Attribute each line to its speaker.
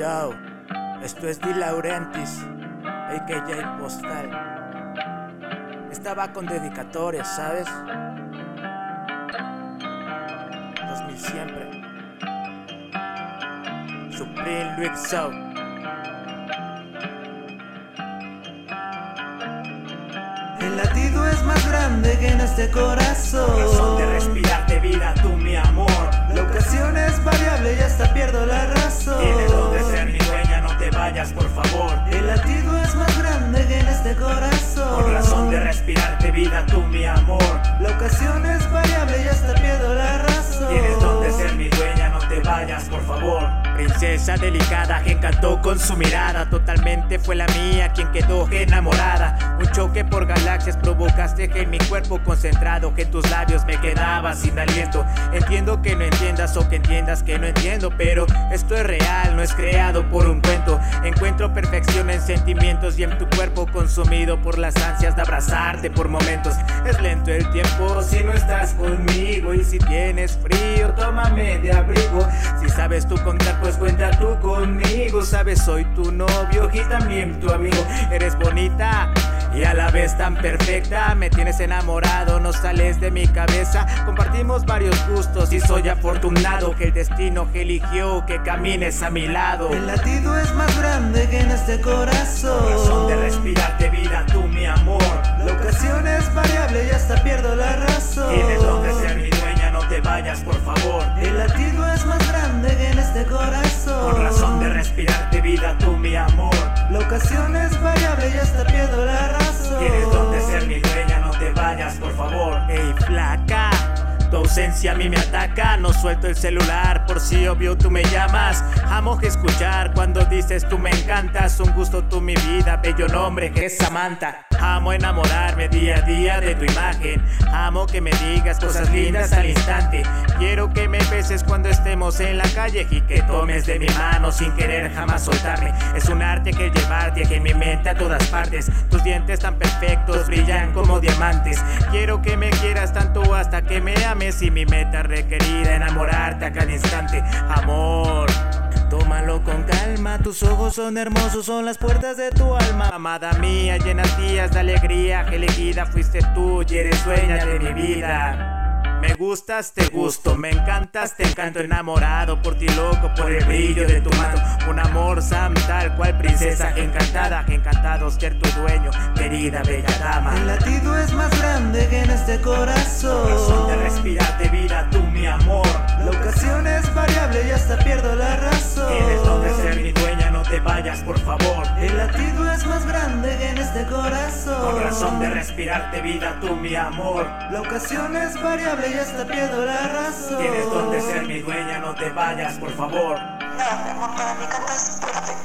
Speaker 1: Yo, esto es Di Laurentiis, AKJ Postal. Estaba con dedicatorias, ¿sabes? 2000 siempre. Supreme Luke Show.
Speaker 2: El latido es más grande que en este corazón. Este corazón.
Speaker 3: Por razón de respirar de vida, tú mi amor.
Speaker 2: La ocasión es
Speaker 1: Princesa delicada que encantó con su mirada. Totalmente fue la mía quien quedó enamorada. Un choque por galaxias provocaste que en mi cuerpo concentrado, que tus labios me quedaba sin aliento. Entiendo que no entiendas o que entiendas que no entiendo, pero esto es real, no es creado por un cuento. Encuentro perfección en sentimientos y en tu cuerpo consumido por las ansias de abrazarte por momentos. Es lento el tiempo si no estás conmigo y si tienes frío, tómame de abrigo. Si sabes tú contar, pues cuenta tú conmigo. Sabes, soy tu novio y también tu amigo. Eres bonita y a la vez tan perfecta. Me tienes enamorado, no sales de mi cabeza. Compartimos varios gustos y soy afortunado que el destino que eligió que camines a mi lado.
Speaker 2: El latido es más grande que en este corazón.
Speaker 3: Razón de respirar de vida, tú mi amor.
Speaker 2: La ocasión es variable
Speaker 1: Tu ausencia a mí me ataca, no suelto el celular, por si obvio tú me llamas. Amo que escuchar cuando dices tú me encantas, un gusto tú mi vida, bello nombre que es Samantha. Amo enamorarme día a día de tu imagen, amo que me digas cosas lindas al instante. Quiero que me beses cuando estemos en la calle y que tomes de mi mano sin querer jamás soltarme. Es un arte que llevarte aquí en mi mente a todas partes. Tus dientes tan perfectos brillan como diamantes. Quiero que me quieras tanto hasta que me ames y mi meta requerida enamorarte a cada instante. Amor. Tus ojos son hermosos, son las puertas de tu alma. Amada mía, llenas días de alegría, que elegida fuiste tú y eres dueña de mi vida. Me gustas, te gusto, me encantas, te encanto enamorado por ti loco, por el brillo de tu mano. Un amor Sam tal cual princesa encantada, encantado ser tu dueño, querida bella dama.
Speaker 2: El latido es más grande que en este corazón.
Speaker 3: Razón de respirar de vida, tú mi amor.
Speaker 2: Más grande que en este corazón.
Speaker 3: Con razón de respirar de vida, tú mi amor.
Speaker 2: La ocasión es variable y hasta pierdo la razón.
Speaker 3: Tienes donde ser mi dueña, no te vayas, por favor.
Speaker 4: No, mi amor, para mí cantas perfecto.